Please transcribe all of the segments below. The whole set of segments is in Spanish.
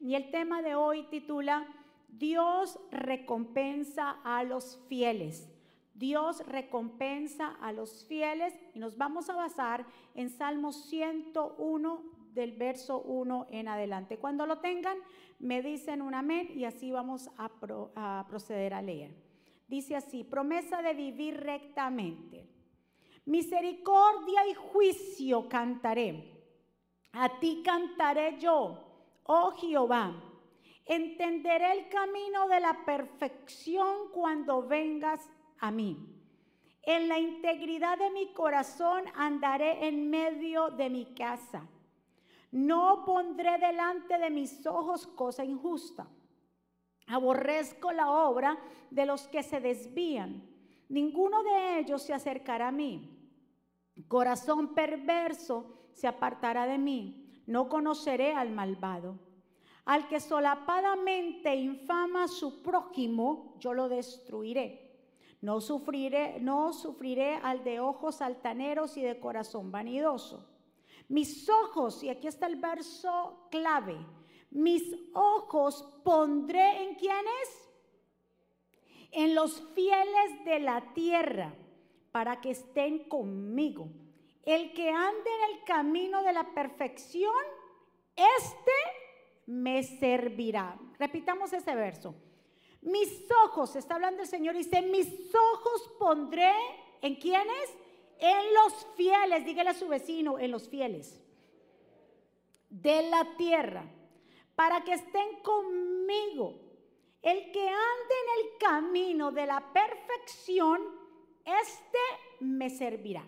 Y el tema de hoy titula Dios recompensa a los fieles. Dios recompensa a los fieles y nos vamos a basar en Salmo 101 del verso 1 en adelante. Cuando lo tengan, me dicen un amén y así vamos a, a proceder a leer. Dice así, promesa de vivir rectamente. Misericordia y juicio cantaré. A ti cantaré yo, oh Jehová. Entenderé el camino de la perfección cuando vengas a mí. En la integridad de mi corazón andaré en medio de mi casa. No pondré delante de mis ojos cosa injusta. Aborrezco la obra de los que se desvían. Ninguno de ellos se acercará a mí. Corazón perverso se apartará de mí. No conoceré al malvado. Al que solapadamente infama a su prójimo, yo lo destruiré. No sufriré, no sufriré al de ojos altaneros y de corazón vanidoso. Mis ojos, y aquí está el verso clave, mis ojos pondré en quienes? En los fieles de la tierra, para que estén conmigo. El que ande en el camino de la perfección, este me servirá. Repitamos ese verso. Mis ojos, está hablando el Señor, dice, mis ojos pondré en quienes? En los fieles, dígale a su vecino, en los fieles de la tierra, para que estén conmigo. El que ande en el camino de la perfección, este me servirá.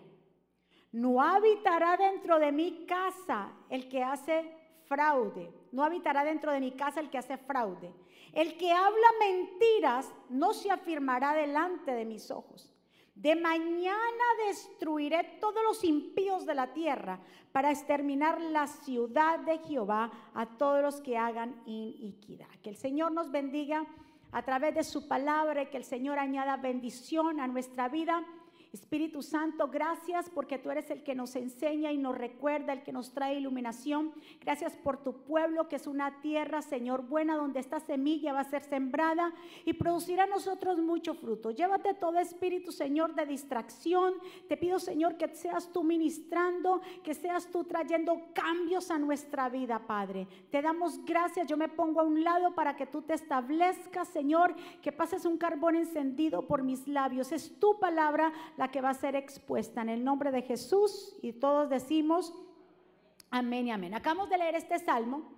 No habitará dentro de mi casa el que hace fraude. No habitará dentro de mi casa el que hace fraude. El que habla mentiras no se afirmará delante de mis ojos. De mañana destruiré todos los impíos de la tierra para exterminar la ciudad de Jehová a todos los que hagan iniquidad. Que el Señor nos bendiga a través de su palabra que el Señor añada bendición a nuestra vida Espíritu Santo, gracias porque tú eres el que nos enseña y nos recuerda, el que nos trae iluminación. Gracias por tu pueblo, que es una tierra, Señor, buena, donde esta semilla va a ser sembrada y producirá a nosotros mucho fruto. Llévate todo espíritu, Señor, de distracción. Te pido, Señor, que seas tú ministrando, que seas tú trayendo cambios a nuestra vida, Padre. Te damos gracias. Yo me pongo a un lado para que tú te establezcas, Señor, que pases un carbón encendido por mis labios. Es tu palabra que va a ser expuesta en el nombre de Jesús y todos decimos amén y amén. Acabamos de leer este salmo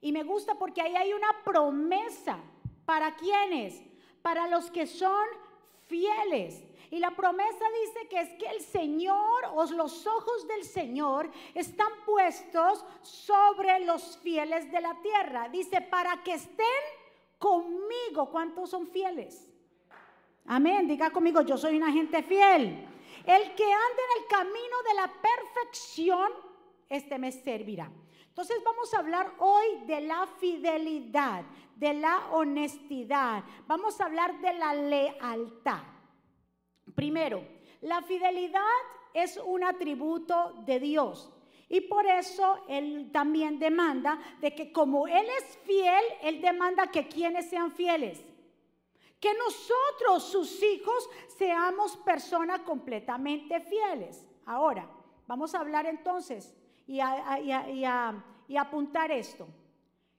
y me gusta porque ahí hay una promesa. ¿Para quiénes? Para los que son fieles. Y la promesa dice que es que el Señor o los ojos del Señor están puestos sobre los fieles de la tierra. Dice, para que estén conmigo. ¿Cuántos son fieles? Amén. Diga conmigo, yo soy una gente fiel. El que ande en el camino de la perfección, este me servirá. Entonces vamos a hablar hoy de la fidelidad, de la honestidad. Vamos a hablar de la lealtad. Primero, la fidelidad es un atributo de Dios. Y por eso Él también demanda de que como Él es fiel, Él demanda que quienes sean fieles que nosotros, sus hijos, seamos personas completamente fieles. Ahora, vamos a hablar entonces y a, apuntar esto,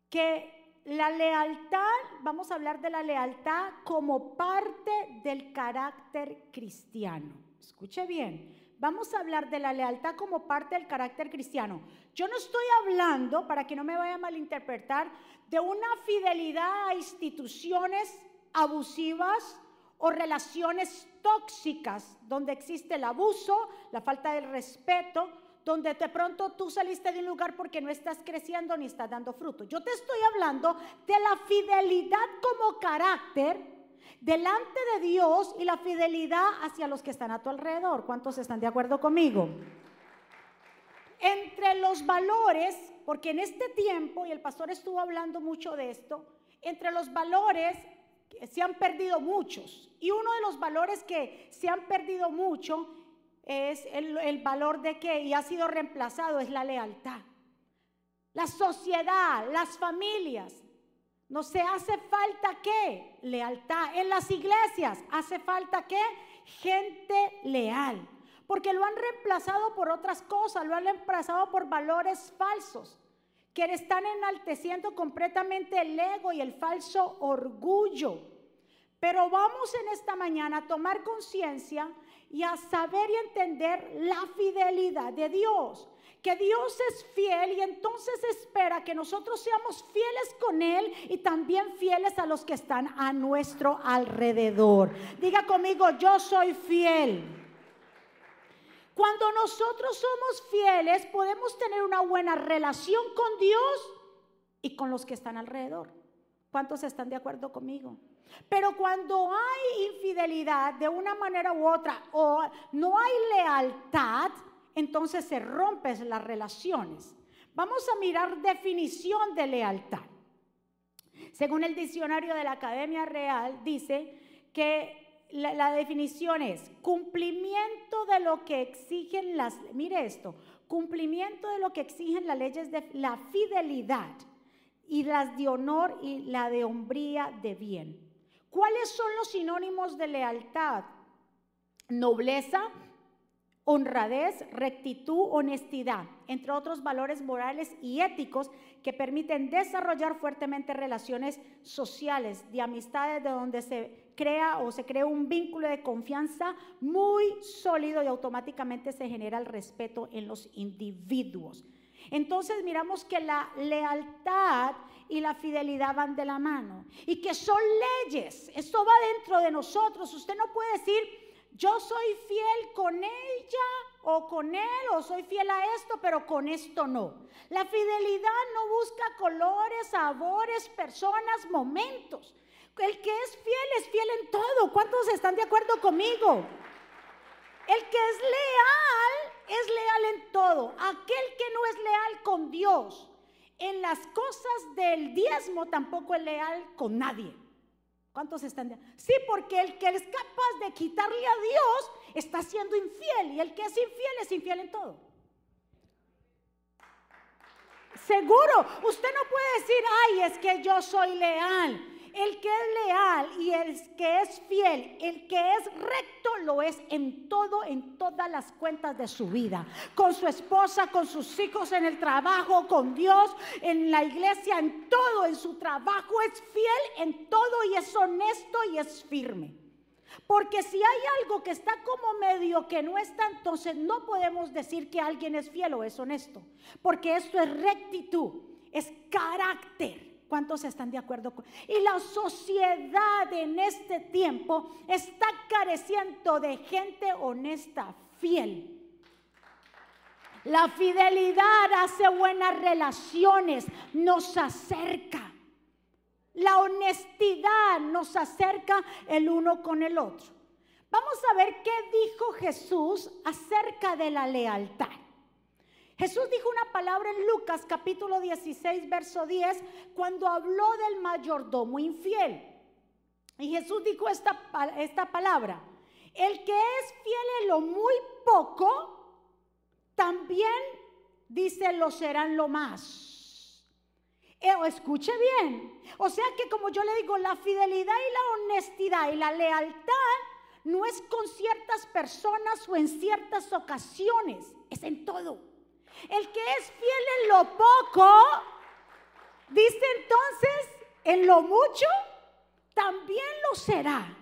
que la lealtad, vamos a hablar de la lealtad como parte del carácter cristiano. Escuche bien, vamos a hablar de la lealtad como parte del carácter cristiano. Yo no estoy hablando, para que no me vaya a malinterpretar, de una fidelidad a instituciones abusivas o relaciones tóxicas donde existe el abuso, la falta de respeto, donde de pronto tú saliste de un lugar porque no estás creciendo ni estás dando fruto. Yo te estoy hablando de la fidelidad como carácter delante de Dios y la fidelidad hacia los que están a tu alrededor. ¿Cuántos están de acuerdo conmigo? Entre los valores, porque en este tiempo, y el pastor estuvo hablando mucho de esto, entre los valores se han perdido muchos. Y uno de los valores que se han perdido mucho es el, valor de que, y ha sido reemplazado, es la lealtad. la sociedad, las familias. No se hace falta qué? Lealtad. En las iglesias hace falta qué? Gente leal. Porque lo han reemplazado por otras cosas, lo han reemplazado por valores falsos, que están enalteciendo completamente el ego y el falso orgullo. Pero vamos en esta mañana a tomar conciencia y a saber y entender la fidelidad de Dios. Que Dios es fiel y entonces espera que nosotros seamos fieles con Él y también fieles a los que están a nuestro alrededor. Diga conmigo, yo soy fiel. Cuando nosotros somos fieles podemos tener una buena relación con Dios y con los que están alrededor. ¿Cuántos están de acuerdo conmigo? Pero cuando hay infidelidad de una manera u otra o no hay lealtad, entonces se rompen las relaciones. Vamos a mirar definición de lealtad. Según el diccionario de la Academia Real, dice que la, definición es cumplimiento de lo que exigen las, mire esto, cumplimiento de lo que exigen las leyes de la fidelidad y las de honor y la de hombría de bien. ¿Cuáles son los sinónimos de lealtad? Nobleza, honradez, rectitud, honestidad, entre otros valores morales y éticos que permiten desarrollar fuertemente relaciones sociales, de amistades, de donde se crea o se crea un vínculo de confianza muy sólido y automáticamente se genera el respeto en los individuos. Entonces miramos que la lealtad y la fidelidad van de la mano y que son leyes. Esto va dentro de nosotros. Usted no puede decir, yo soy fiel con ella o con él o soy fiel a esto, pero con esto no. La fidelidad no busca colores, sabores, personas, momentos. El que es fiel es fiel en todo. ¿Cuántos están de acuerdo conmigo? El que es leal es leal en todo. Aquel que no es leal con Dios en las cosas del diezmo tampoco es leal con nadie. ¿Cuántos están de Sí, porque el que es capaz de quitarle a Dios está siendo infiel y el que es infiel es infiel en todo. Seguro, usted no puede decir, ay, es que yo soy leal el que es leal y el que es fiel, el que es recto, lo es en todo, en todas las cuentas de su vida. Con su esposa, con sus hijos, en el trabajo, con Dios, en la iglesia, en todo, en su trabajo. Es fiel en todo y es honesto y es firme. Porque si hay algo que está como medio que no está, entonces no podemos decir que alguien es fiel o es honesto. Porque esto es rectitud, es carácter. ¿Cuántos están de acuerdo con? Y la sociedad en este tiempo está careciendo de gente honesta, fiel. La fidelidad hace buenas relaciones, nos acerca. La honestidad nos acerca el uno con el otro. Vamos a ver qué dijo Jesús acerca de la lealtad. Jesús dijo una palabra en Lucas capítulo 16, verso 10, cuando habló del mayordomo infiel. Y Jesús dijo esta, esta palabra, el que es fiel en lo muy poco, también dice lo serán lo más. Eh, escuche bien. O sea que como yo le digo, la fidelidad y la honestidad y la lealtad no es con ciertas personas o en ciertas ocasiones, es en todo. El que es fiel en lo poco, dice entonces, en lo mucho, también lo será.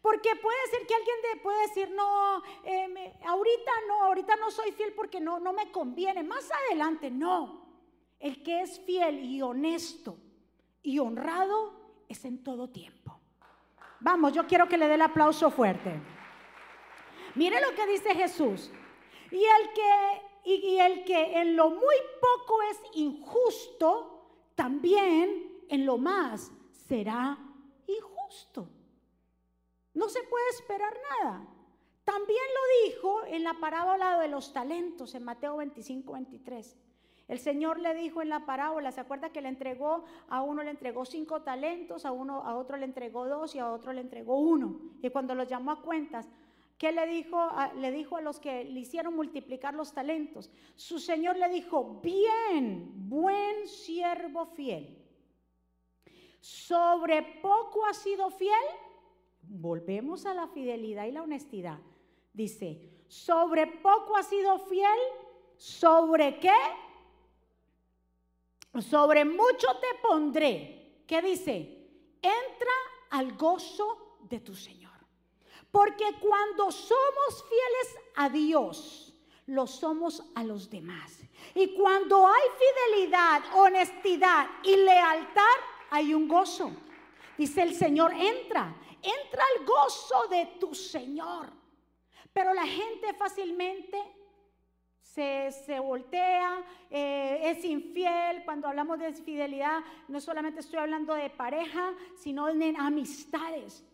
Porque puede ser que alguien puede decir, no, eh, ahorita no, ahorita no soy fiel porque no, no me conviene. Más adelante, no. El que es fiel y honesto y honrado es en todo tiempo. Vamos, yo quiero que le dé el aplauso fuerte. Mire lo que dice Jesús. Y el que y, el que en lo muy poco es injusto, también en lo más será injusto. No se puede esperar nada. También lo dijo en la parábola de los talentos, en Mateo 25, 23. El Señor le dijo en la parábola, ¿se acuerda que le entregó, a uno le entregó cinco talentos, a uno, a otro le entregó dos y a otro le entregó uno? Y cuando los llamó a cuentas, ¿Qué le dijo, a, le dijo a los que le hicieron multiplicar los talentos? Su Señor le dijo, bien, buen siervo fiel. Sobre poco ha sido fiel. Volvemos a la fidelidad y la honestidad. Dice, sobre poco ha sido fiel. ¿Sobre qué? Sobre mucho te pondré. ¿Qué dice? Entra al gozo de tu Señor. Porque cuando somos fieles a Dios, lo somos a los demás. Y cuando hay fidelidad, honestidad y lealtad, hay un gozo. Dice el Señor, entra, entra al gozo de tu Señor. Pero la gente fácilmente se, voltea, eh, es infiel. Cuando hablamos de infidelidad, no solamente estoy hablando de pareja, sino de amistades.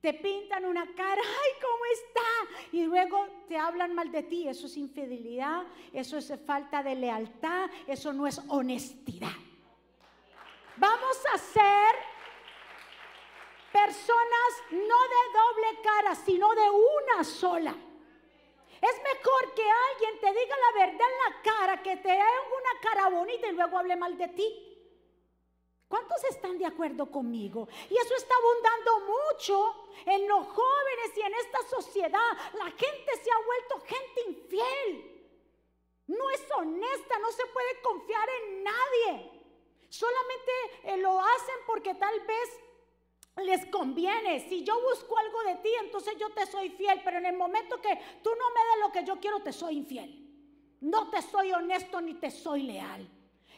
Te pintan una cara, ay, ¿cómo está? Y luego te hablan mal de ti. Eso es infidelidad, eso es falta de lealtad, eso no es honestidad. Vamos a ser personas no de doble cara, sino de una sola. Es mejor que alguien te diga la verdad en la cara, que te haga una cara bonita y luego hable mal de ti. ¿Cuántos están de acuerdo conmigo? Y eso está abundando mucho en los jóvenes y en esta sociedad. La gente se ha vuelto gente infiel. No es honesta, no se puede confiar en nadie. Solamente eh, lo hacen porque tal vez les conviene. Si yo busco algo de ti, entonces yo te soy fiel. Pero en el momento que tú no me des lo que yo quiero, te soy infiel. No te soy honesto ni te soy leal.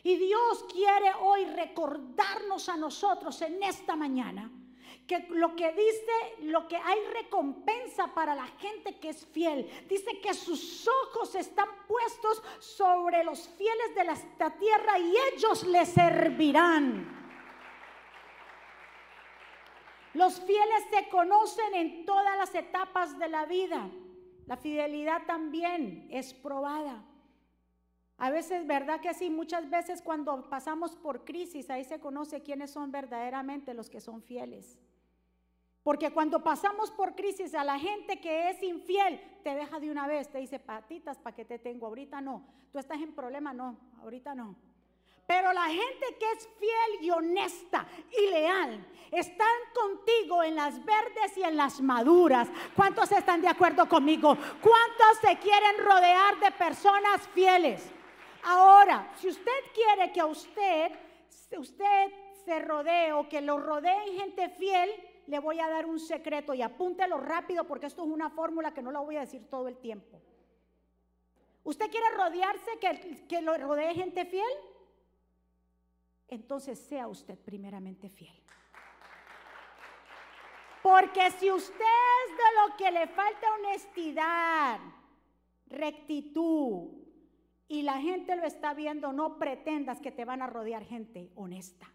Y Dios quiere hoy recordarnos a nosotros en esta mañana que lo que dice, lo que hay recompensa para la gente que es fiel. Dice que sus ojos están puestos sobre los fieles de la tierra y ellos le servirán. Los fieles se conocen en todas las etapas de la vida. La fidelidad también es probada. A veces, ¿verdad que sí? Muchas veces cuando pasamos por crisis, ahí se conoce quiénes son verdaderamente los que son fieles. Porque cuando pasamos por crisis, a la gente que es infiel, te deja de una vez, te dice, patitas, ¿para qué te tengo? Ahorita no. Tú estás en problema, no, ahorita no. Pero la gente que es fiel y honesta y leal están contigo en las verdes y en las maduras. ¿Cuántos están de acuerdo conmigo? ¿Cuántos se quieren rodear de personas fieles? Ahora, si usted quiere que a usted, usted se rodee o que lo rodee gente fiel, le voy a dar un secreto y apúntelo rápido porque esto es una fórmula que no la voy a decir todo el tiempo. ¿Usted quiere rodearse que, que lo rodee gente fiel? Entonces sea usted primeramente fiel. Porque si usted es de lo que le falta honestidad, rectitud, y la gente lo está viendo, no pretendas que te van a rodear gente honesta,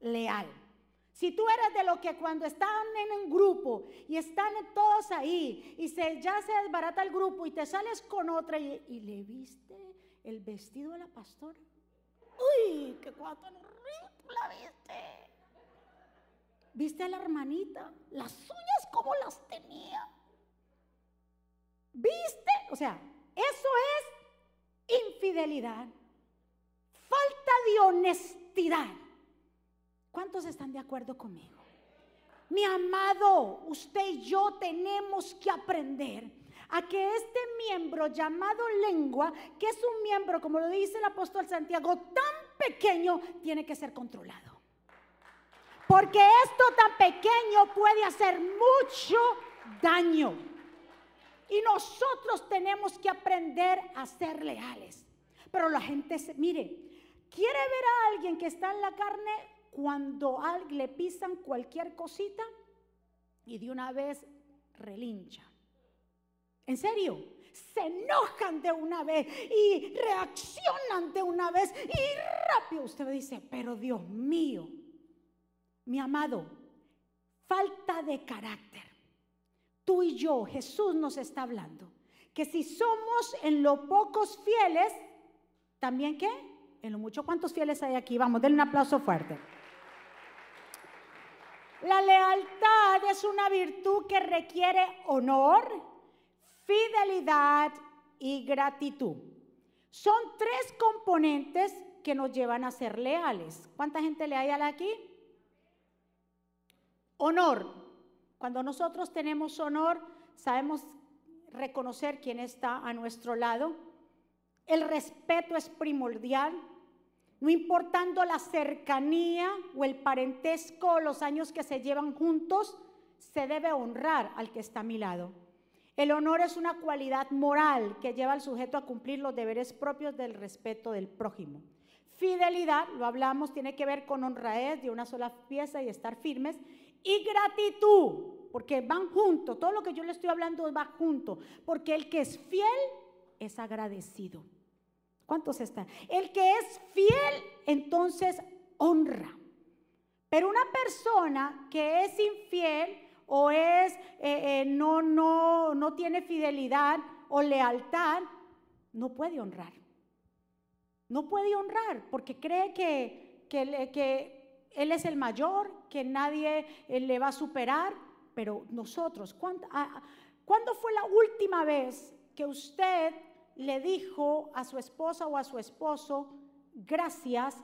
leal. Si tú eres de lo que cuando están en un grupo y están todos ahí y se, ya se desbarata el grupo y te sales con otra y, le viste el vestido de la pastora. Uy, qué cuánto rico la viste. ¿Viste a la hermanita? Las uñas como las tenía. ¿Viste? O sea, eso es infidelidad, falta de honestidad. ¿Cuántos están de acuerdo conmigo? Mi amado, usted y yo tenemos que aprender a que este miembro llamado lengua, que es un miembro, como lo dice el apóstol Santiago, tan pequeño, tiene que ser controlado. Porque esto tan pequeño puede hacer mucho daño. Y nosotros tenemos que aprender a ser leales. Pero la gente, se, mire, quiere ver a alguien que está en la carne cuando le pisan cualquier cosita y de una vez relincha. ¿En serio? Se enojan de una vez y reaccionan de una vez y rápido usted dice, pero Dios mío, mi amado, falta de carácter tú y yo, Jesús nos está hablando, que si somos en lo pocos fieles, también qué? En lo mucho, ¿cuántos fieles hay aquí? Vamos, denle un aplauso fuerte. La lealtad es una virtud que requiere honor, fidelidad y gratitud. Son tres componentes que nos llevan a ser leales. ¿Cuánta gente le hay aquí? Honor. Cuando nosotros tenemos honor, sabemos reconocer quién está a nuestro lado. El respeto es primordial. No importando la cercanía o el parentesco o los años que se llevan juntos, se debe honrar al que está a mi lado. El honor es una cualidad moral que lleva al sujeto a cumplir los deberes propios del respeto del prójimo. Fidelidad, lo hablamos, tiene que ver con honradez de una sola pieza y estar firmes. Y gratitud, porque van juntos, todo lo que yo le estoy hablando va junto, porque el que es fiel es agradecido. ¿Cuántos están? El que es fiel, entonces honra. Pero una persona que es infiel o es eh, eh, no, no, no tiene fidelidad o lealtad, no puede honrar. No puede honrar porque cree que, que, que él es el mayor, que nadie eh, le va a superar. Pero nosotros, ah, ¿cuándo fue la última vez que usted le dijo a su esposa o a su esposo, gracias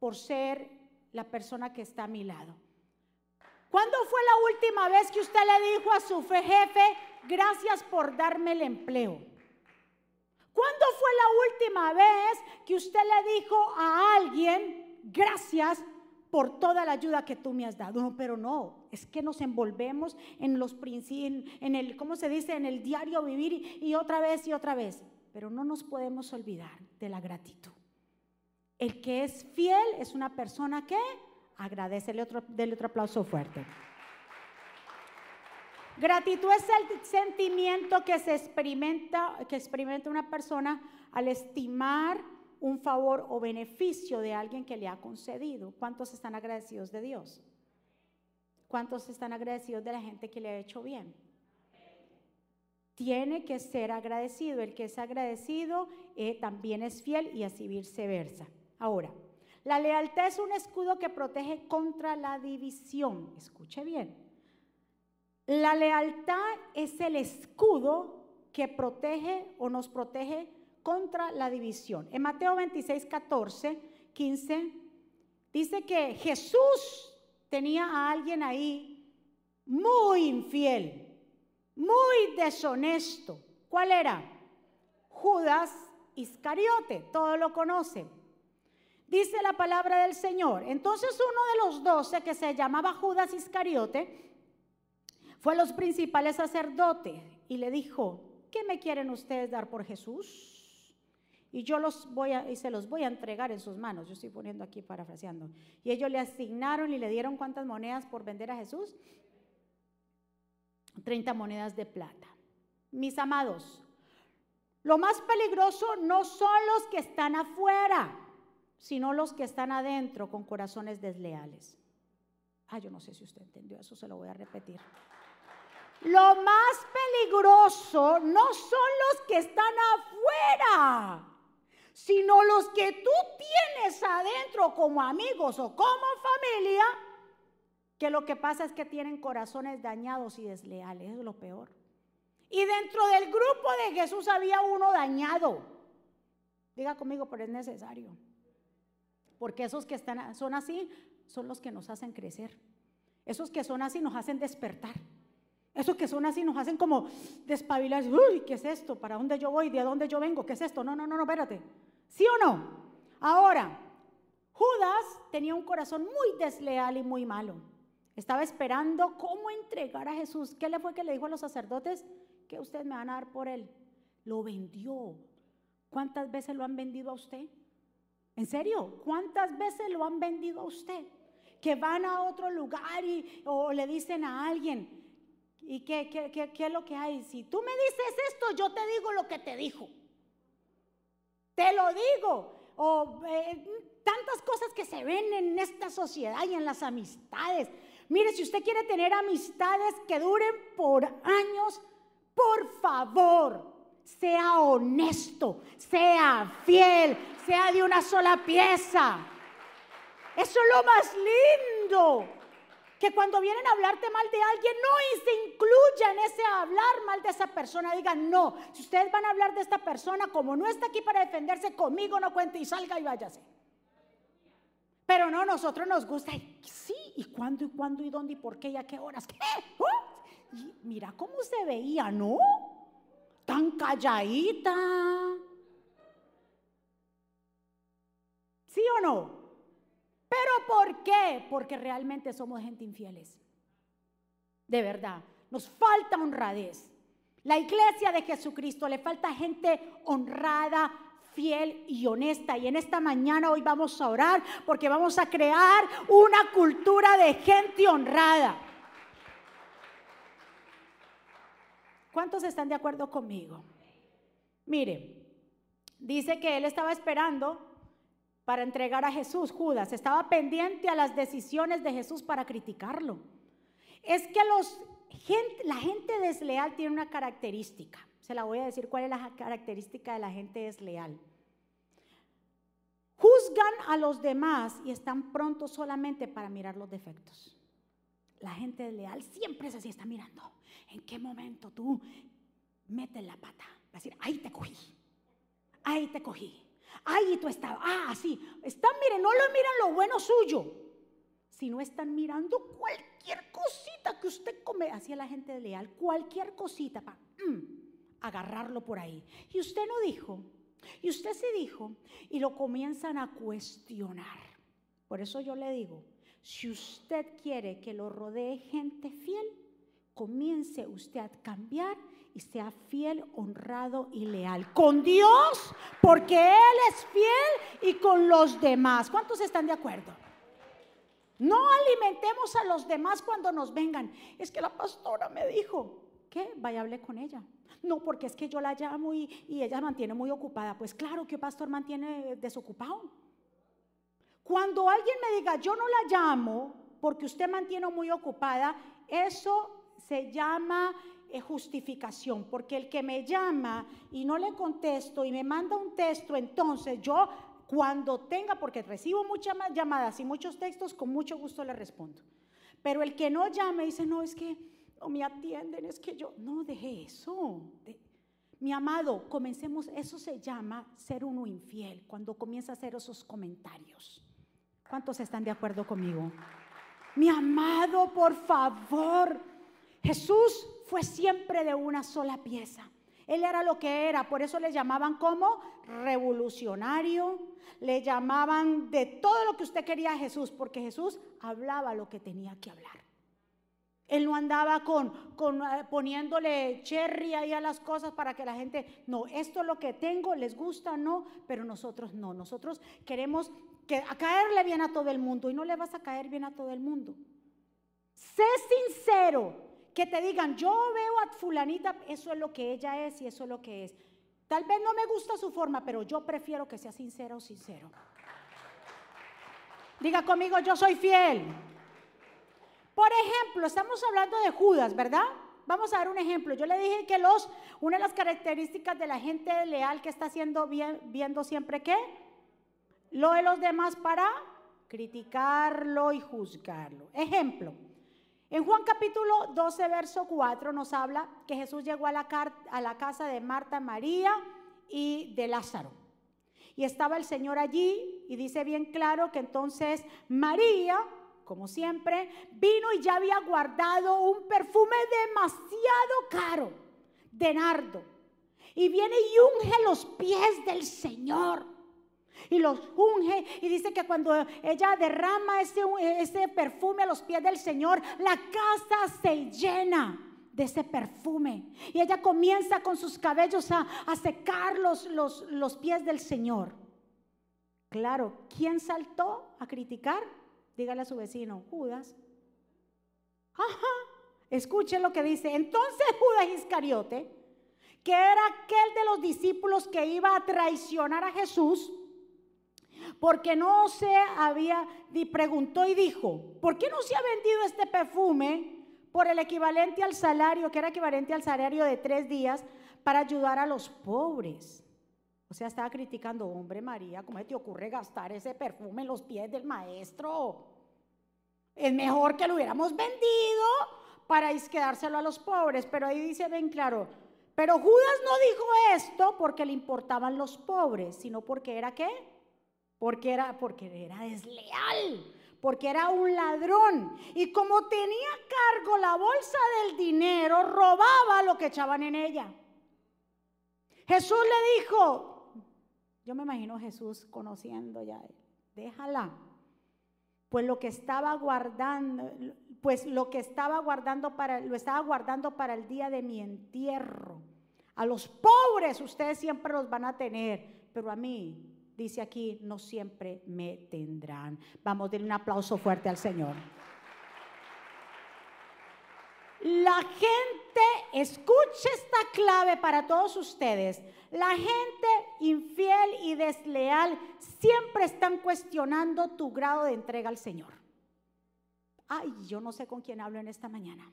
por ser la persona que está a mi lado. ¿Cuándo fue la última vez que usted le dijo a su jefe, gracias por darme el empleo? ¿Cuándo fue la última vez que usted le dijo a alguien, gracias por toda la ayuda que tú me has dado? No, pero no, es que nos envolvemos en los principios, en el, ¿cómo se dice? En el diario vivir y otra vez y otra vez pero no nos podemos olvidar de la gratitud. El que es fiel es una persona que agradece, otro, del otro aplauso fuerte. Gratitud es el sentimiento que se experimenta, que experimenta una persona al estimar un favor o beneficio de alguien que le ha concedido. ¿Cuántos están agradecidos de Dios? ¿Cuántos están agradecidos de la gente que le ha hecho bien? tiene que ser agradecido. El que es agradecido eh, también es fiel y así viceversa. Ahora, la lealtad es un escudo que protege contra la división. Escuche bien. La lealtad es el escudo que protege o nos protege contra la división. En Mateo 26, 14, 15, dice que Jesús tenía a alguien ahí muy infiel muy deshonesto. ¿Cuál era? Judas Iscariote, todo lo conocen. Dice la palabra del Señor. Entonces uno de los doce, que se llamaba Judas Iscariote, fue a los principales sacerdotes y le dijo, ¿qué me quieren ustedes dar por Jesús? Y yo los voy a, y se los voy a entregar en sus manos. Yo estoy poniendo aquí parafraseando. Y ellos le asignaron y le dieron cuántas monedas por vender a Jesús. 30 monedas de plata. Mis amados, lo más peligroso no son los que están afuera, sino los que están adentro con corazones desleales. Ah, yo no sé si usted entendió eso, se lo voy a repetir. Lo más peligroso no son los que están afuera, sino los que tú tienes adentro como amigos o como familia que lo que pasa es que tienen corazones dañados y desleales, es lo peor. Y dentro del grupo de Jesús había uno dañado. Diga conmigo, pero es necesario. Porque esos que están, son así son los que nos hacen crecer. Esos que son así nos hacen despertar. Esos que son así nos hacen como despabilar. Uy, ¿qué es esto? ¿Para dónde yo voy? ¿De dónde yo vengo? ¿Qué es esto? No, no, no, no, espérate. ¿Sí o no? Ahora, Judas tenía un corazón muy desleal y muy malo. Estaba esperando cómo entregar a Jesús. ¿Qué le fue que le dijo a los sacerdotes? Que ustedes me van a dar por él. Lo vendió. ¿Cuántas veces lo han vendido a usted? ¿En serio? ¿Cuántas veces lo han vendido a usted? Que van a otro lugar y, o le dicen a alguien, ¿y qué, qué, qué es lo que hay? Si tú me dices esto, yo te digo lo que te dijo. Te lo digo. O eh, tantas cosas que se ven en esta sociedad y en las amistades. Mire, si usted quiere tener amistades que duren por años, por favor, sea honesto, sea fiel, sea de una sola pieza. Eso es lo más lindo. Que cuando vienen a hablarte mal de alguien, no y se incluya en ese hablar mal de esa persona. Digan, no, si ustedes van a hablar de esta persona, como no está aquí para defenderse, conmigo no cuente y salga y váyase. Pero no, nosotros nos gusta, sí, y cuándo, y cuándo, y dónde, y por qué, y a qué horas, qué. ¡Oh! Y mira cómo se veía, ¿no? Tan calladita. ¿Sí o no? ¿Pero por qué? Porque realmente somos gente infieles. De verdad, nos falta honradez. La iglesia de Jesucristo le falta gente honrada, fiel y honesta. Y en esta mañana hoy vamos a orar porque vamos a crear una cultura de gente honrada. ¿Cuántos están de acuerdo conmigo? Mire, dice que él estaba esperando para entregar a Jesús, Judas. Estaba pendiente a las decisiones de Jesús para criticarlo. Es que los, la gente desleal tiene una característica. Se la voy a decir cuál es la característica de la gente desleal. Juzgan a los demás y están prontos solamente para mirar los defectos. La gente desleal siempre es así, está mirando. ¿En qué momento tú metes la pata? Va a decir, ahí te cogí. Ahí te cogí. Ay, tú estabas, ah, sí, están, miren, no lo miran lo bueno suyo, sino están mirando cualquier cosita que usted come, hacia la gente leal, cualquier cosita para mm, agarrarlo por ahí. Y usted no dijo, y usted se dijo, y lo comienzan a cuestionar. Por eso yo le digo, si usted quiere que lo rodee gente fiel, comience usted a cambiar y sea fiel, honrado y leal. Con Dios, porque Él es fiel, y con los demás. ¿Cuántos están de acuerdo? No alimentemos a los demás cuando nos vengan. Es que la pastora me dijo, ¿qué? Vaya, hable con ella. No, porque es que yo la llamo y, y ella mantiene muy ocupada. Pues claro que el pastor mantiene desocupado. Cuando alguien me diga, yo no la llamo porque usted mantiene muy ocupada, eso se llama justificación, porque el que me llama y no le contesto y me manda un texto, entonces yo cuando tenga, porque recibo muchas más llamadas y muchos textos, con mucho gusto le respondo. Pero el que no llame dice, no, es que no me atienden, es que yo, no, deje eso. mi amado, comencemos, eso se llama ser uno infiel, cuando comienza a hacer esos comentarios. ¿Cuántos están de acuerdo conmigo? Mi amado, por favor, Jesús fue siempre de una sola pieza. Él era lo que era, por eso le llamaban como revolucionario, le llamaban de todo lo que usted quería a Jesús, porque Jesús hablaba lo que tenía que hablar. Él no andaba con, con eh, poniéndole cherry ahí a las cosas para que la gente, no, esto es lo que tengo, les gusta, no, pero nosotros no, nosotros queremos que a caerle bien a todo el mundo y no le vas a caer bien a todo el mundo. Sé sincero, que te digan, yo veo a fulanita, eso es lo que ella es y eso es lo que es. Tal vez no me gusta su forma, pero yo prefiero que sea sincera o sincero. Diga conmigo, yo soy fiel. Por ejemplo, estamos hablando de Judas, ¿verdad? Vamos a dar un ejemplo. Yo le dije que los, una de las características de la gente leal que está haciendo bien, viendo siempre qué? Lo de los demás para criticarlo y juzgarlo. Ejemplo. En Juan capítulo 12, verso 4 nos habla que Jesús llegó a la, a la casa de Marta, María y de Lázaro. Y estaba el Señor allí y dice bien claro que entonces María, como siempre, vino y ya había guardado un perfume demasiado caro de nardo. Y viene y unge los pies del Señor y los unge y dice que cuando ella derrama ese, ese perfume a los pies del Señor, la casa se llena de ese perfume. Y ella comienza con sus cabellos a, secar los, los, los pies del Señor. Claro, ¿quién saltó a criticar? Dígale a su vecino, Judas. Ajá, escuchen lo que dice. Entonces Judas Iscariote, que era aquel de los discípulos que iba a traicionar a Jesús, porque no se había, y preguntó y dijo, ¿por qué no se ha vendido este perfume por el equivalente al salario, que era equivalente al salario de tres días, para ayudar a los pobres? O sea, estaba criticando, hombre María, ¿cómo te ocurre gastar ese perfume en los pies del maestro? Es mejor que lo hubiéramos vendido para quedárselo a los pobres. Pero ahí dice, ven claro, pero Judas no dijo esto porque le importaban los pobres, sino porque era qué? Porque era, porque era desleal, porque era un ladrón. Y como tenía cargo la bolsa del dinero, robaba lo que echaban en ella. Jesús le dijo, yo me imagino Jesús conociendo ya, déjala. Pues lo que estaba guardando, pues lo que estaba guardando para, lo estaba guardando para el día de mi entierro. A los pobres ustedes siempre los van a tener, pero a mí, dice aquí, no siempre me tendrán. Vamos, denle un aplauso fuerte al Señor. La gente, escuche esta clave para todos ustedes. La gente infiel y desleal siempre están cuestionando tu grado de entrega al Señor. Ay, yo no sé con quién hablo en esta mañana.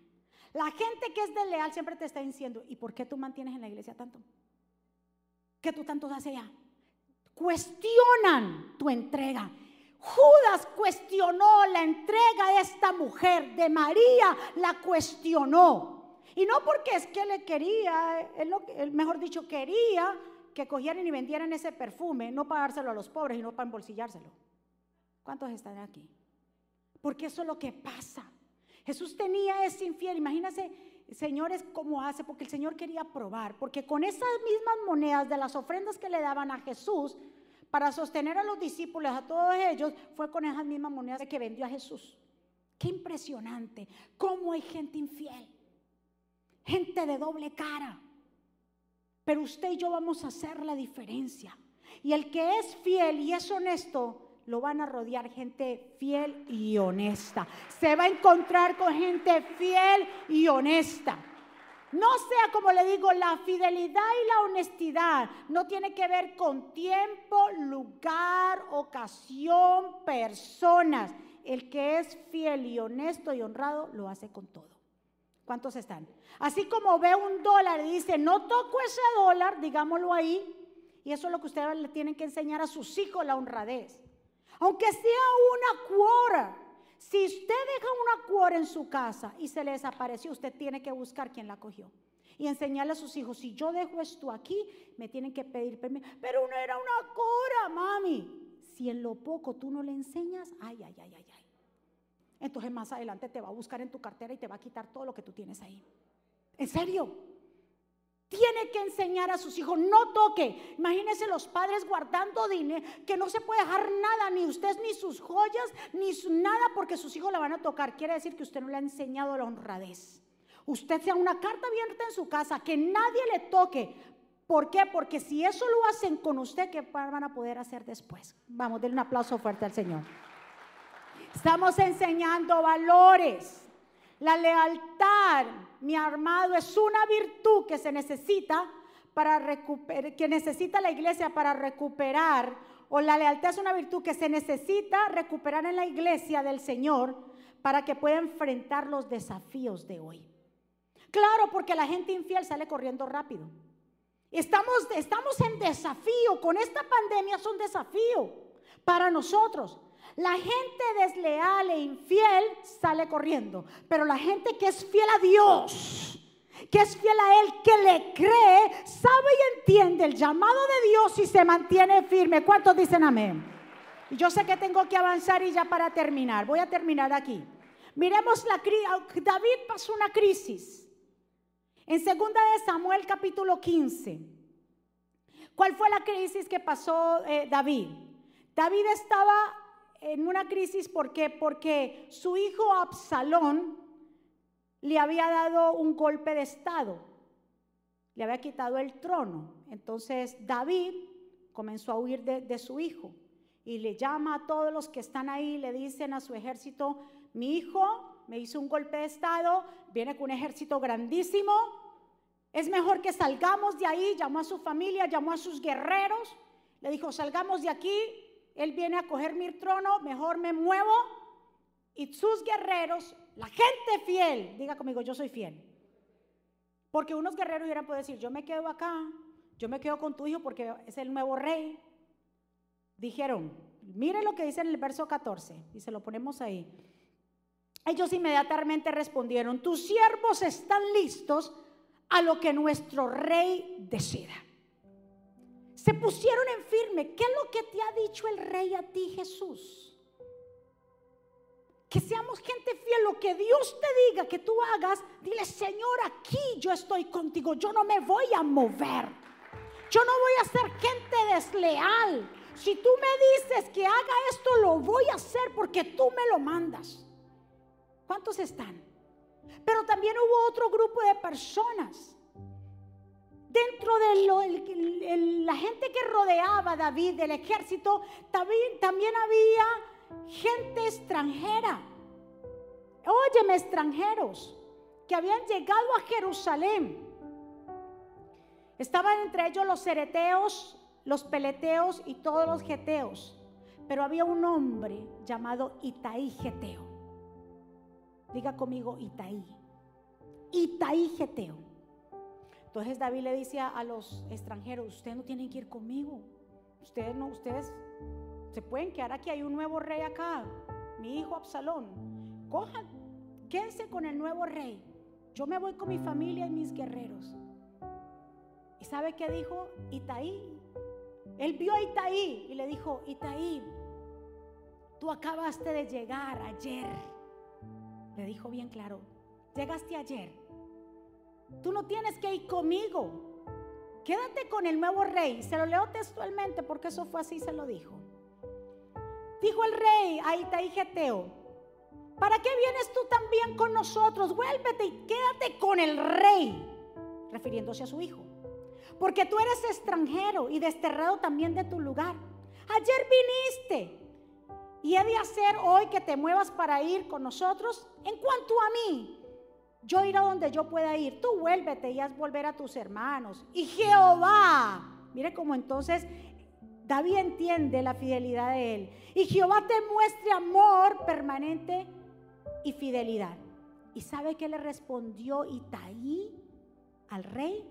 La gente que es desleal siempre te está diciendo, ¿y por qué tú mantienes en la iglesia tanto? ¿Qué tú tanto haces allá? Cuestionan tu entrega. Judas cuestionó la entrega de esta mujer, de María, la cuestionó. Y no porque es que le quería, mejor dicho, quería que cogieran y vendieran ese perfume, no para dárselo a los pobres y no para embolsillárselo. ¿Cuántos están aquí? Porque eso es lo que pasa. Jesús tenía ese infiel, imagínense, señores, cómo hace, porque el Señor quería probar, porque con esas mismas monedas de las ofrendas que le daban a Jesús, para sostener a los discípulos, a todos ellos, fue con esas mismas monedas que vendió a Jesús. Qué impresionante, cómo hay gente infiel, gente de doble cara. Pero usted y yo vamos a hacer la diferencia. Y el que es fiel y es honesto, lo van a rodear gente fiel y honesta. Se va a encontrar con gente fiel y honesta. No sea como le digo, la fidelidad y la honestidad no tiene que ver con tiempo, lugar, ocasión, personas. El que es fiel y honesto y honrado lo hace con todo. ¿Cuántos están? Así como ve un dólar y dice, no toco ese dólar, digámoslo ahí, y eso es lo que ustedes le tienen que enseñar a sus hijos, la honradez. Aunque sea una cuora. Si usted deja una cuora en su casa y se le desapareció, usted tiene que buscar quién la cogió. Y enseñarle a sus hijos, si yo dejo esto aquí, me tienen que pedir permiso. Pero no era una cora, mami. Si en lo poco tú no le enseñas, ay, ay, ay, ay, ay. Entonces más adelante te va a buscar en tu cartera y te va a quitar todo lo que tú tienes ahí. ¿En serio? Tiene que enseñar a sus hijos, no toque. Imagínense los padres guardando dinero, que no se puede dejar nada, ni usted, ni sus joyas, ni nada, porque sus hijos la van a tocar. Quiere decir que usted no le ha enseñado la honradez. Usted sea una carta abierta en su casa, que nadie le toque. ¿Por qué? Porque si eso lo hacen con usted, ¿qué van a poder hacer después? Vamos, denle un aplauso fuerte al Señor. Estamos enseñando valores. La lealtad, mi armado, es una virtud que se necesita para recuperar, que necesita la iglesia para recuperar, o la lealtad es una virtud que se necesita recuperar en la iglesia del Señor para que pueda enfrentar los desafíos de hoy. Claro, porque la gente infiel sale corriendo rápido. Estamos, estamos en desafío, con esta pandemia es un desafío para nosotros. La gente desleal e infiel sale corriendo, pero la gente que es fiel a Dios, que es fiel a Él, que le cree, sabe y entiende el llamado de Dios y se mantiene firme. ¿Cuántos dicen amén? Yo sé que tengo que avanzar y ya para terminar, voy a terminar aquí. Miremos la crisis, David pasó una crisis. En segunda de Samuel capítulo 15. ¿Cuál fue la crisis que pasó eh, David? David estaba en una crisis, ¿por qué? Porque su hijo Absalón le había dado un golpe de estado, le había quitado el trono. Entonces David comenzó a huir de, su hijo y le llama a todos los que están ahí, le dicen a su ejército, mi hijo me hizo un golpe de estado, viene con un ejército grandísimo, es mejor que salgamos de ahí, llamó a su familia, llamó a sus guerreros, le dijo, salgamos de aquí, él viene a coger mi trono, mejor me muevo. Y sus guerreros, la gente fiel, diga conmigo, yo soy fiel. Porque unos guerreros hubieran podido decir, yo me quedo acá, yo me quedo con tu hijo porque es el nuevo rey. Dijeron, mire lo que dice en el verso 14, y se lo ponemos ahí. Ellos inmediatamente respondieron, tus siervos están listos a lo que nuestro rey decida. Se pusieron en firme. ¿Qué es lo que te ha dicho el rey a ti, Jesús? Que seamos gente fiel. Lo que Dios te diga que tú hagas, dile, Señor, aquí yo estoy contigo. Yo no me voy a mover. Yo no voy a ser gente desleal. Si tú me dices que haga esto, lo voy a hacer porque tú me lo mandas. ¿Cuántos están? Pero también hubo otro grupo de personas. Dentro de la gente que rodeaba a David, del ejército, también, también había gente extranjera. Óyeme, extranjeros, que habían llegado a Jerusalén. Estaban entre ellos los cereteos, los peleteos y todos los geteos. Pero había un hombre llamado Itaí Geteo. Diga conmigo Itaí. Itaí Geteo. Entonces David le dice a, los extranjeros, ustedes no tienen que ir conmigo. Ustedes no, ustedes se pueden quedar aquí. Hay un nuevo rey acá. Mi hijo Absalón. Cojan, quédense con el nuevo rey. Yo me voy con mi familia y mis guerreros. ¿Y sabe qué dijo Itaí? Él vio a Itaí y le dijo, Itaí, tú acabaste de llegar ayer. Le dijo bien claro, llegaste ayer. Tú no tienes que ir conmigo. Quédate con el nuevo rey. Se lo leo textualmente porque eso fue así, se lo dijo. Dijo el rey a Itaí Geteo, ¿para qué vienes tú también con nosotros? Vuélvete y quédate con el rey, refiriéndose a su hijo porque tú eres extranjero y desterrado también de tu lugar. Ayer viniste y he de hacer hoy que te muevas para ir con nosotros. En cuanto a mí, yo iré a donde yo pueda ir. Tú vuélvete y haz volver a tus hermanos. Y Jehová, mire cómo entonces David entiende la fidelidad de él. Y Jehová te muestre amor permanente y fidelidad. ¿Y sabe qué le respondió Itaí al rey?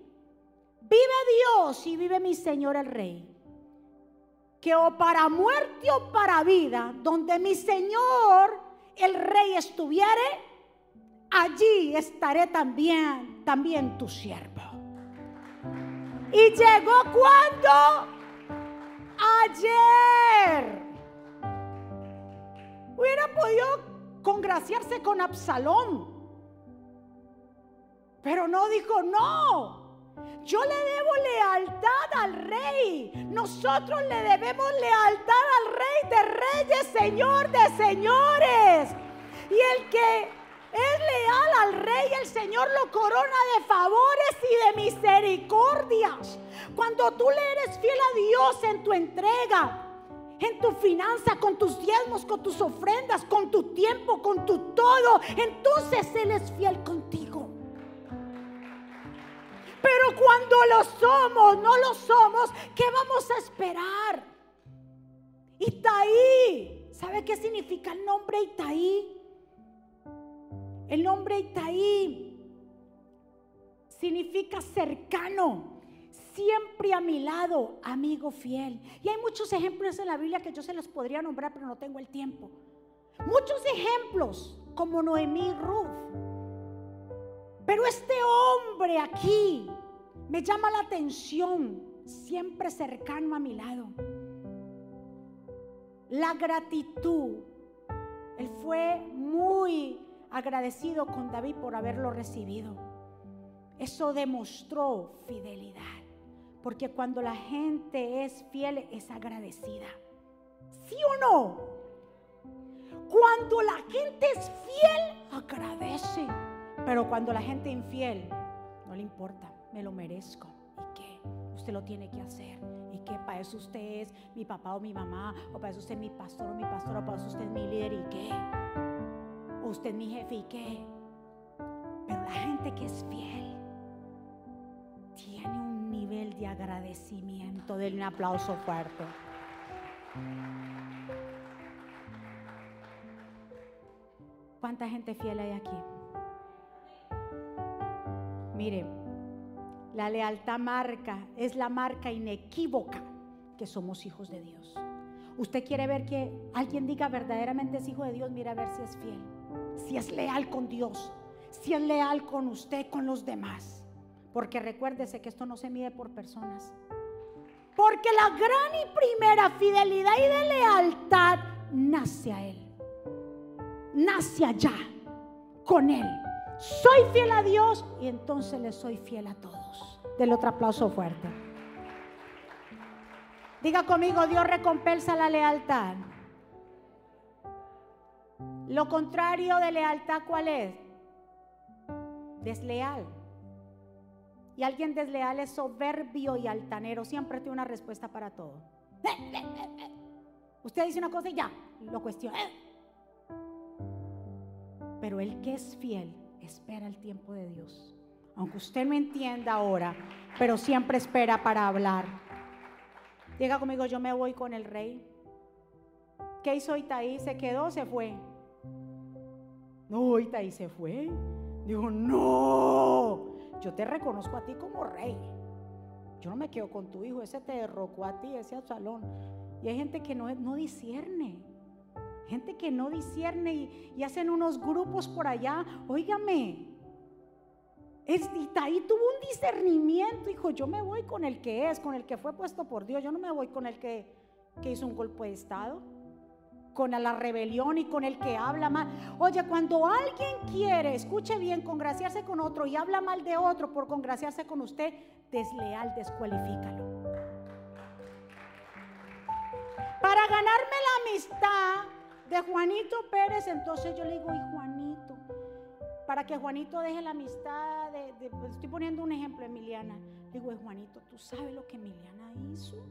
Vive Dios y vive mi Señor el Rey. Que o para muerte o para vida, donde mi Señor el Rey estuviere, allí estaré también, también tu siervo. Y llegó cuando? Ayer. Hubiera podido congraciarse con Absalón. Pero no dijo, no, yo le debo lealtad al rey. Nosotros le debemos lealtad al rey de reyes, señor de señores. Y el que es leal al rey, el Señor lo corona de favores y de misericordias. Cuando tú le eres fiel a Dios en tu entrega, en tu finanza, con tus diezmos, con tus ofrendas, con tu tiempo, con tu todo, entonces Él es fiel contigo. Pero cuando lo somos, no lo somos, ¿qué vamos a esperar? Itaí. ¿Sabe qué significa el nombre Itaí? El nombre Itaí significa cercano, siempre a mi lado, amigo fiel. Y hay muchos ejemplos en la Biblia que yo se los podría nombrar, pero no tengo el tiempo. Muchos ejemplos, como Noemí Ruth pero este hombre aquí me llama la atención, siempre cercano a mi lado. La gratitud. Él fue muy agradecido con David por haberlo recibido. Eso demostró fidelidad. Porque cuando la gente es fiel, es agradecida. ¿Sí o no? Cuando la gente es fiel, agradece. Pero cuando la gente infiel, no le importa, me lo merezco. ¿Y qué? Usted lo tiene que hacer. ¿Y qué? Para eso usted es mi papá o mi mamá, o para eso usted es mi pastor o mi pastora, o para eso usted es mi líder. ¿Y qué? Usted mi jefe. ¿Y qué? Pero la gente que es fiel tiene un nivel de agradecimiento. Denle un aplauso fuerte. ¿Cuánta gente fiel hay aquí? Mire, la lealtad marca, es la marca inequívoca que somos hijos de Dios. Usted quiere ver que alguien diga verdaderamente es hijo de Dios, mira a ver si es fiel, si es leal con Dios, si es leal con usted, con los demás. Porque recuérdese que esto no se mide por personas. Porque la gran y primera fidelidad y de lealtad nace a Él. Nace allá, con Él. Soy fiel a Dios y entonces le soy fiel a todos. Del otro aplauso fuerte. Diga conmigo, Dios recompensa la lealtad. Lo contrario de lealtad, ¿cuál es? Desleal. Y alguien desleal es soberbio y altanero. Siempre tiene una respuesta para todo. Usted dice una cosa y ya, lo cuestiona. Pero el que es fiel espera el tiempo de Dios. Aunque usted no entienda ahora, pero siempre espera para hablar. Diga conmigo, yo me voy con el rey. ¿Qué hizo Itaí? ¿Se quedó se fue? No, Itaí se fue. Dijo, no, yo te reconozco a ti como rey. Yo no me quedo con tu hijo, ese te derrocó a ti, ese salón. Y hay gente que no, no discierne. Gente que no discierne y, y hacen unos grupos por allá. Óigame, Itaí tuvo un discernimiento, dijo, yo me voy con el que es, con el que fue puesto por Dios, yo no me voy con el que, que hizo un golpe de Estado, con la rebelión y con el que habla mal. Oye, cuando alguien quiere, escuche bien, congraciarse con otro y habla mal de otro por congraciarse con usted, desleal, descualifícalo. Para ganarme la amistad de Juanito Pérez, entonces yo le digo, y Juanito, para que Juanito deje la amistad, de, pues, estoy poniendo un ejemplo, Emiliana. Digo, Juanito, ¿tú sabes lo que Emiliana hizo?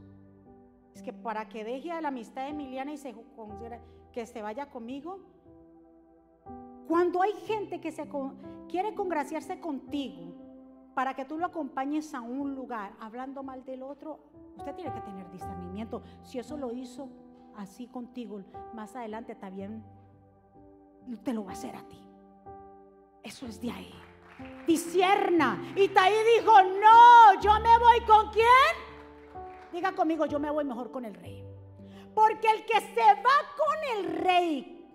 Es que para que deje la amistad de Emiliana y se, que se vaya conmigo, cuando hay gente que quiere congraciarse contigo para que tú lo acompañes a un lugar hablando mal del otro, usted tiene que tener discernimiento. Si eso lo hizo así contigo, más adelante también te lo va a hacer a ti. Eso es de ahí. Disierna. Y Taí dijo, no, yo me voy con quién. Diga conmigo, yo me voy mejor con el rey. Porque el que se va con el rey,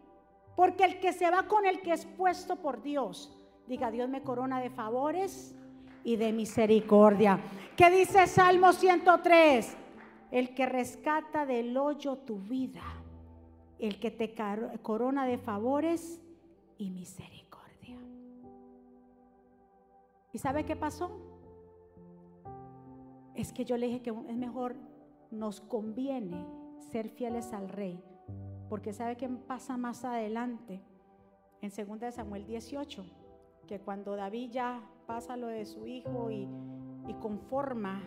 porque el que se va con el que es puesto por Dios, diga, Dios me corona de favores y de misericordia. ¿Qué dice Salmo 103? El que rescata del hoyo tu vida, el que te corona de favores y misericordia. ¿Y sabe qué pasó? Es que yo le dije que es mejor, nos conviene ser fieles al rey, porque sabe qué pasa más adelante, en 2 Samuel 18, que cuando David ya pasa lo de su hijo y, y conforma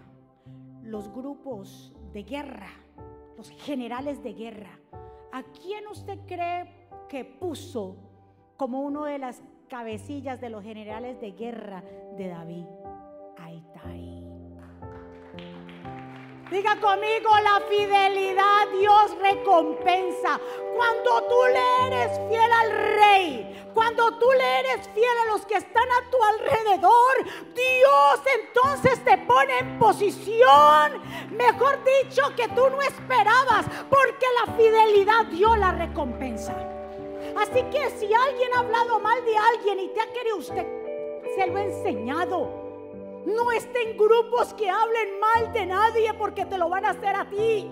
los grupos de guerra, los generales de guerra, ¿a quién usted cree que puso como uno de las cabecillas de los generales de guerra de David. Diga conmigo, la fidelidad Dios recompensa. Cuando tú le eres fiel al rey, cuando tú le eres fiel a los que están a tu alrededor, Dios entonces te pone en posición, mejor dicho, que tú no esperabas, porque la fidelidad Dios la recompensa. Así que si alguien ha hablado mal de alguien y te ha querido usted, se lo ha enseñado. No esté en grupos que hablen mal de nadie porque te lo van a hacer a ti.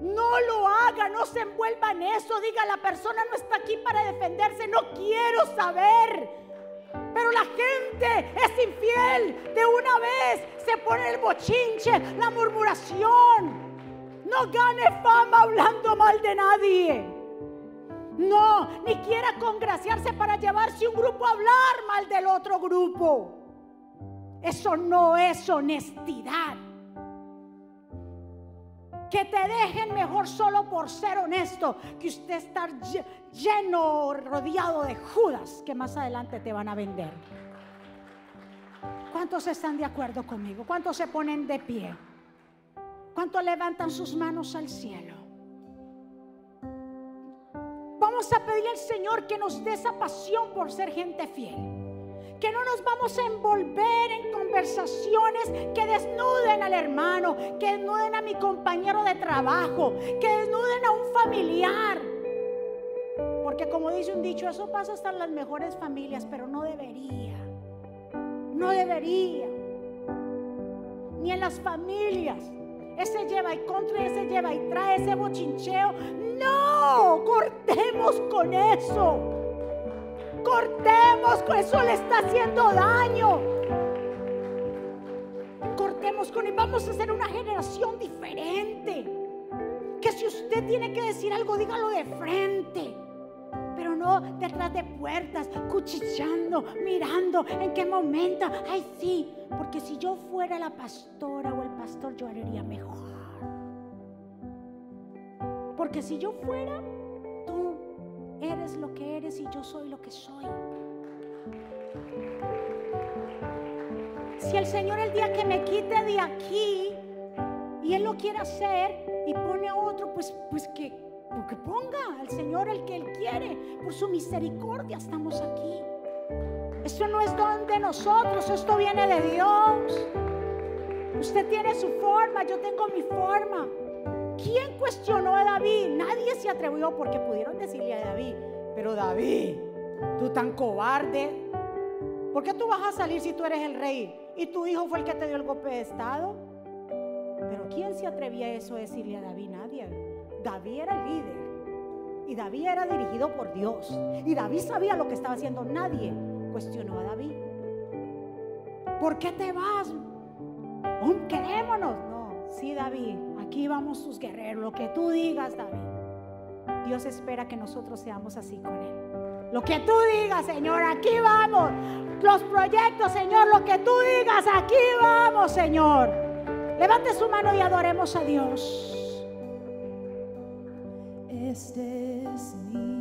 No lo haga, no se envuelva en eso. Diga, la persona no está aquí para defenderse, no quiero saber. Pero la gente es infiel. De una vez se pone el bochinche, la murmuración. No gane fama hablando mal de nadie. No, ni quiera congraciarse para llevarse un grupo a hablar mal del otro grupo. Eso no es honestidad. Que te dejen mejor solo por ser honesto que usted estar lleno, rodeado de Judas que más adelante te van a vender. ¿Cuántos están de acuerdo conmigo? ¿Cuántos se ponen de pie? ¿Cuántos levantan sus manos al cielo? Vamos a pedir al Señor que nos dé esa pasión por ser gente fiel. Que no nos vamos a envolver en conversaciones que desnuden al hermano, que desnuden a mi compañero de trabajo, que desnuden a un familiar. Porque como dice un dicho, eso pasa hasta en las mejores familias, pero no debería. No debería. Ni en las familias. Ese lleva y contra, ese lleva y trae, ese bochincheo. No, cortemos con eso. Cortemos eso, le está haciendo daño. Cortemos con él. Vamos a ser una generación diferente. Que si usted tiene que decir algo, dígalo de frente pero no detrás de puertas, cuchicheando, mirando en qué momento. Ay, sí, porque si yo fuera la pastora o el pastor, yo haría mejor. Porque si yo fuera, eres lo que eres y yo soy lo que soy. Si el Señor el día que me quite de aquí y Él lo quiere hacer y pone a otro, pues, pues que que ponga al Señor el que Él quiere. Por su misericordia estamos aquí. Esto no es don de nosotros, esto viene de Dios. Usted tiene su forma, yo tengo mi forma. ¿Quién cuestionó a David? Nadie se atrevió porque pudieron decirle a David, pero David, tú tan cobarde, ¿por qué tú vas a salir si tú eres el rey y tu hijo fue el que te dio el golpe de estado? Pero ¿quién se atrevía a eso decirle a David? Nadie. David era el líder y David era dirigido por Dios y David sabía lo que estaba haciendo. Nadie cuestionó a David. ¿Por qué te vas? quedémonos. No, sí, David, aquí vamos tus guerreros. Lo que tú digas, David. Dios espera que nosotros seamos así con Él. Lo que tú digas, Señor, aquí vamos. Los proyectos, Señor, lo que tú digas, aquí vamos, Señor. Levante su mano y adoremos a Dios. Este es mi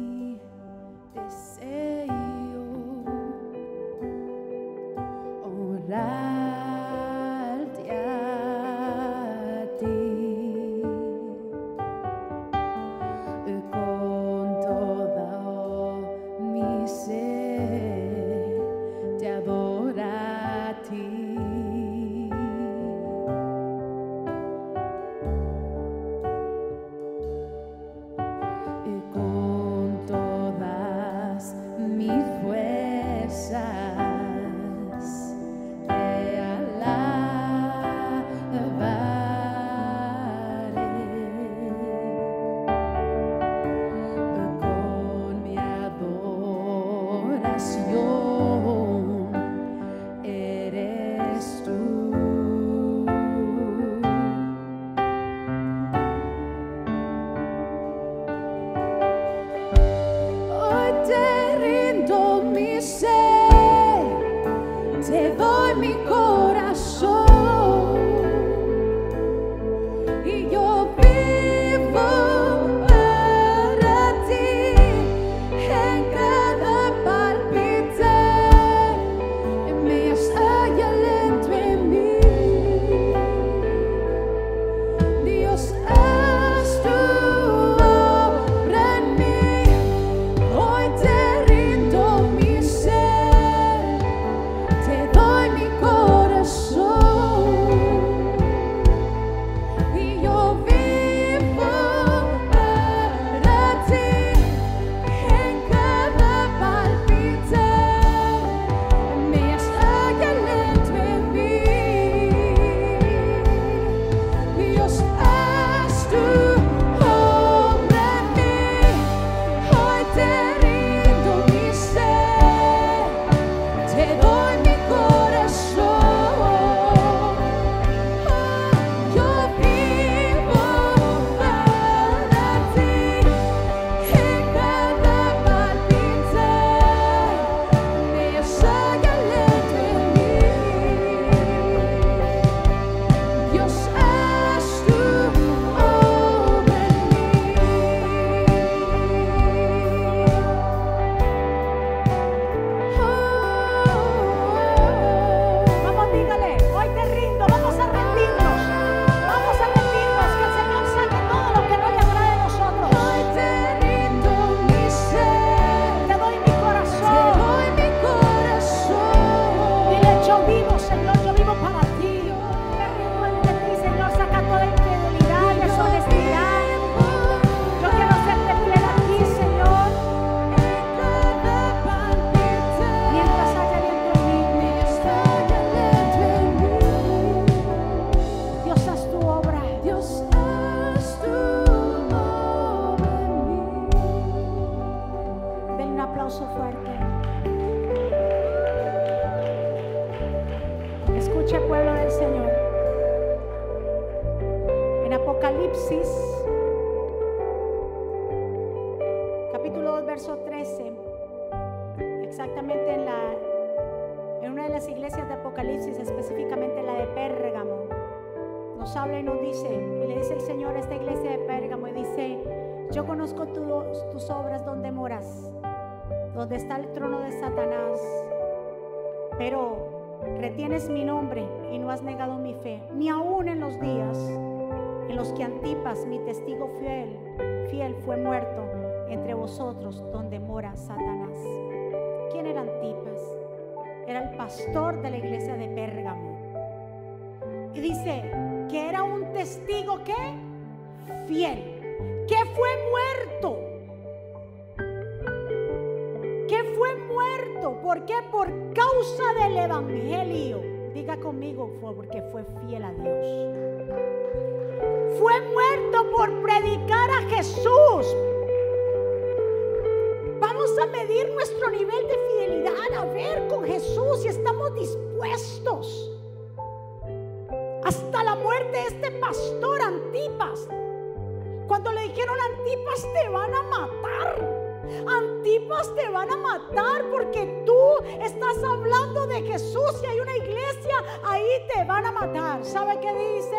dice?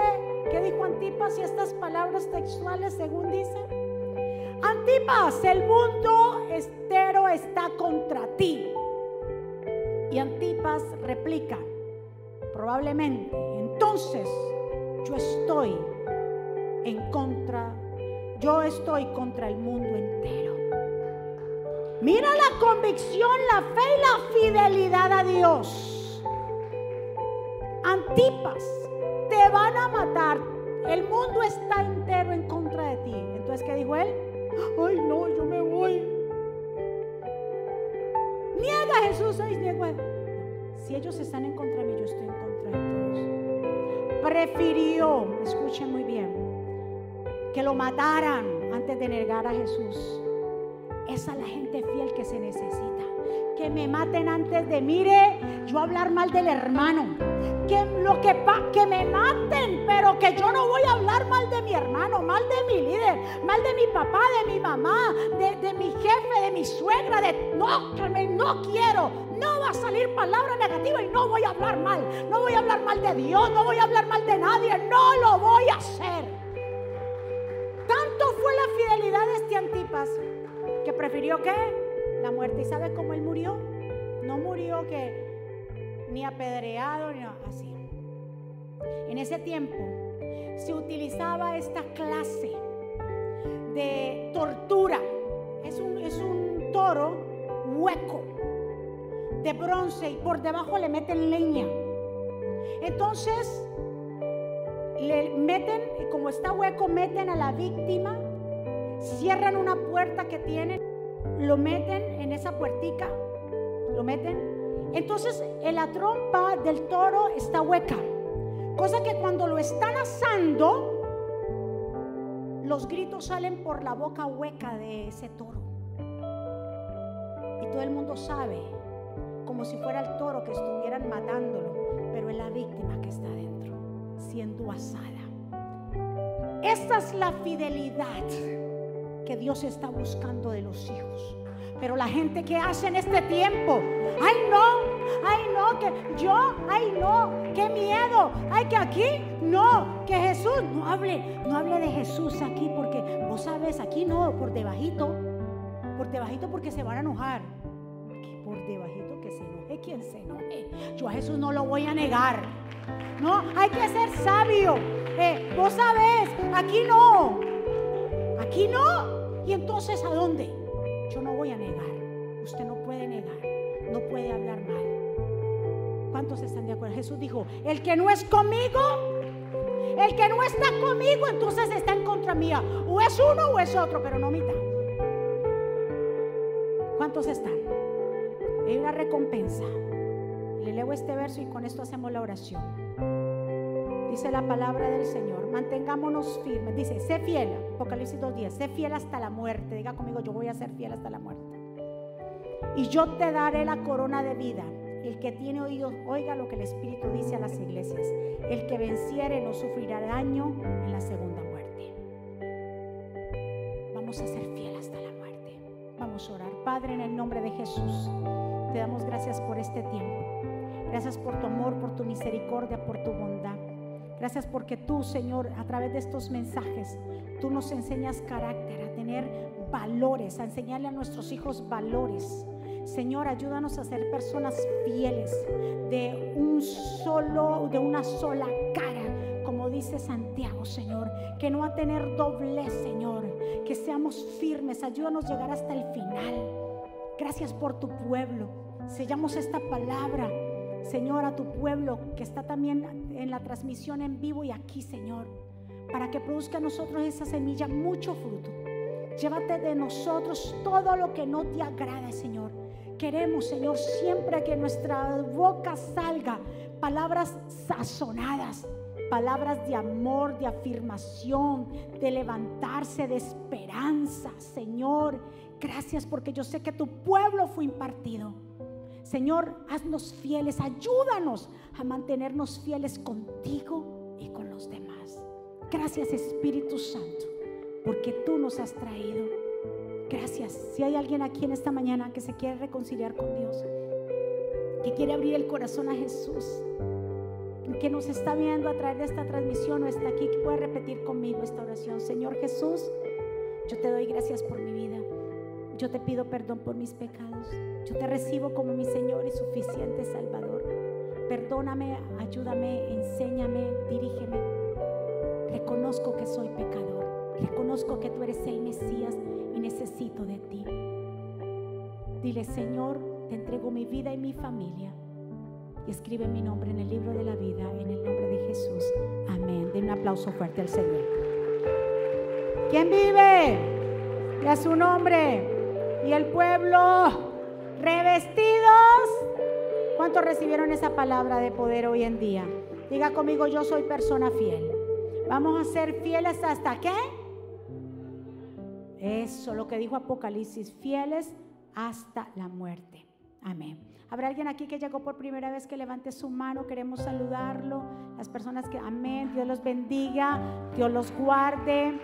¿Qué dijo Antipas y estas palabras textuales según dice? Antipas, el mundo entero está contra ti. Y Antipas replica, probablemente, entonces yo estoy en contra, yo estoy contra el mundo entero. Mira la convicción, la fe y la fidelidad a Dios. Antipas, te van a matar. El mundo está entero en contra de ti. Entonces, ¿qué dijo él? Ay, no, yo me voy. Niega a Jesús, ay, niego a. Si ellos están en contra de mí, yo estoy en contra de todos. Prefirió, escuchen muy bien, que lo mataran antes de negar a Jesús. Esa es la gente fiel que se necesita. Que me maten antes de, mire, yo hablar mal del hermano. Que lo que que me maten, pero que yo no voy a hablar mal de mi hermano, mal de mi líder, mal de mi papá, de mi mamá, de, mi jefe, de mi suegra, no, que no quiero. No va a salir palabra negativa y no voy a hablar mal. No voy a hablar mal de Dios, no voy a hablar mal de nadie, no lo voy a hacer. Tanto fue la fidelidad de este Antipas que prefirió que la muerte. ¿Y sabe cómo él murió? No murió que ni apedreado ni así. En ese tiempo se utilizaba esta clase de tortura. Es un, es un toro hueco de bronce y por debajo le meten leña. Entonces le meten, como está hueco, meten a la víctima, cierran una puerta que tienen, lo meten en esa puertica, lo meten. Entonces en la trompa del toro está hueca, cosa que cuando lo están asando, los gritos salen por la boca hueca de ese toro. Y todo el mundo sabe, como si fuera el toro que estuvieran matándolo, pero es la víctima que está dentro, siendo asada. Esa es la fidelidad que Dios está buscando de los hijos. Pero la gente que hace en este tiempo, ay no, ay no, que yo, ay no, qué miedo, ay que aquí, no, que Jesús, no hable, no hable de Jesús aquí porque vos sabes, aquí no, por debajito, por debajito porque se van a enojar. Por debajito que se enoje quien se enoje. Yo a Jesús no lo voy a negar. No, hay que ser sabio. Eh, vos sabés, aquí no. Aquí no. ¿Y entonces a dónde? Yo no voy a negar. Usted no puede negar. No puede hablar mal. ¿Cuántos están de acuerdo? Jesús dijo, el que no es conmigo, el que no está conmigo, entonces está en contra mía. O es uno o es otro, pero no mitad. ¿Cuántos están? Hay una recompensa. Le leo este verso y con esto hacemos la oración. Dice la palabra del Señor, mantengámonos firmes. Dice, sé fiel, Apocalipsis 2.10, sé fiel hasta la muerte. Diga conmigo, yo voy a ser fiel hasta la muerte. y yo te daré la corona de vida. El que tiene oídos, oiga lo que el Espíritu dice a las iglesias. El que venciere no sufrirá daño en la segunda muerte. Vamos a ser fieles hasta la muerte. Vamos a orar. Padre, en el nombre de Jesús, te damos gracias por este tiempo. Gracias por tu amor, por tu misericordia, por tu bondad. Gracias porque tú, Señor, a través de estos mensajes, tú nos enseñas carácter, a tener valores, a enseñarle a nuestros hijos valores. Señor, ayúdanos a ser personas fieles de un solo, de una sola cara, como dice Santiago, Señor, que no a tener doblez, Señor, que seamos firmes, ayúdanos a llegar hasta el final. Gracias por tu pueblo. Sellamos esta palabra, Señor, a tu pueblo que está también en la transmisión en vivo y aquí, Señor, para que produzca a nosotros esa semilla mucho fruto. Llévate de nosotros todo lo que no te agrada, Señor queremos, Señor, siempre que nuestra boca salga palabras sazonadas, palabras de amor, de afirmación, de levantarse, de esperanza. Señor, gracias porque yo sé que tu pueblo fue impartido. Señor, haznos fieles, ayúdanos a mantenernos fieles contigo y con los demás. Gracias Espíritu Santo, porque tú nos has traído Gracias. Si hay alguien aquí en esta mañana que se quiere reconciliar con Dios, que quiere abrir el corazón a Jesús, que nos está viendo a través de esta transmisión o está aquí, que puede repetir conmigo esta oración. Señor Jesús, yo te doy gracias por mi vida. Yo te pido perdón por mis pecados. Yo te recibo como mi Señor y suficiente Salvador. Perdóname, ayúdame, enséñame, dirígeme. Reconozco que soy pecador. Reconozco que tú eres el Mesías y necesito de ti. Dile, Señor, te entrego mi vida y mi familia. Escribe mi nombre en el libro de la vida, en el nombre de Jesús. Amén. Den un aplauso fuerte al Señor. ¿Quién vive? Y su nombre. Y el pueblo revestidos. ¿Cuántos recibieron esa palabra de poder hoy en día? Diga conmigo, yo soy persona fiel. Vamos a ser fieles hasta qué? Eso, lo que dijo Apocalipsis, fieles hasta la muerte. Amén. ¿Habrá alguien aquí que llegó por primera vez que levante su mano? Queremos saludarlo. Las personas que, amén, Dios los bendiga, Dios los guarde.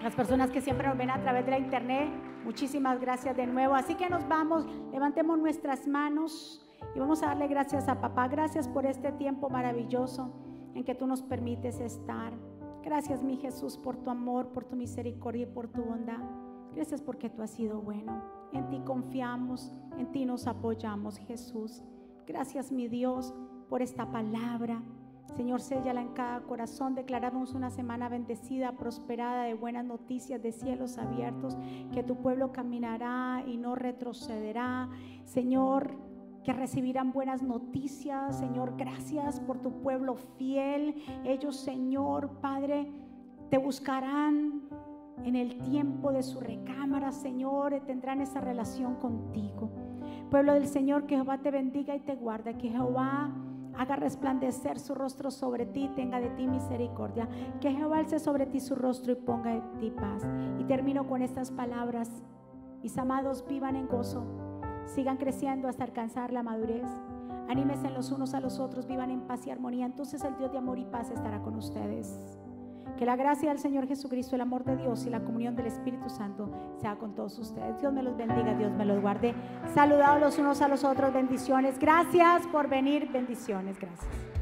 Las personas que siempre nos ven a través de la internet, muchísimas gracias de nuevo. Así que nos vamos, levantemos nuestras manos y vamos a darle gracias a papá. Gracias por este tiempo maravilloso en que tú nos permites estar. Gracias, mi Jesús, por tu amor, por tu misericordia y por tu bondad. Gracias porque tú has sido bueno. En ti confiamos, en ti nos apoyamos, Jesús. Gracias, mi Dios, por esta palabra. Señor, séllala en cada corazón. Declaramos una semana bendecida, prosperada, de buenas noticias, de cielos abiertos, que tu pueblo caminará y no retrocederá. Señor, que recibirán buenas noticias. Señor, gracias por tu pueblo fiel. Ellos, Señor, Padre, te buscarán en el tiempo de su recámara, Señor, tendrán esa relación contigo. Pueblo del Señor, que Jehová te bendiga y te guarde, que Jehová haga resplandecer su rostro sobre ti, tenga de ti misericordia, que Jehová alce sobre ti su rostro y ponga de ti paz. Y termino con estas palabras. Mis amados, vivan en gozo sigan creciendo hasta alcanzar la madurez. Anímense los unos a los otros, vivan en paz y armonía. Entonces el Dios de amor y paz estará con ustedes. Que la gracia del Señor Jesucristo, el amor de Dios y la comunión del Espíritu Santo sea con todos ustedes. Dios me los bendiga, Dios me los guarde. Saludados los unos a los otros, bendiciones. Gracias por venir, bendiciones, gracias.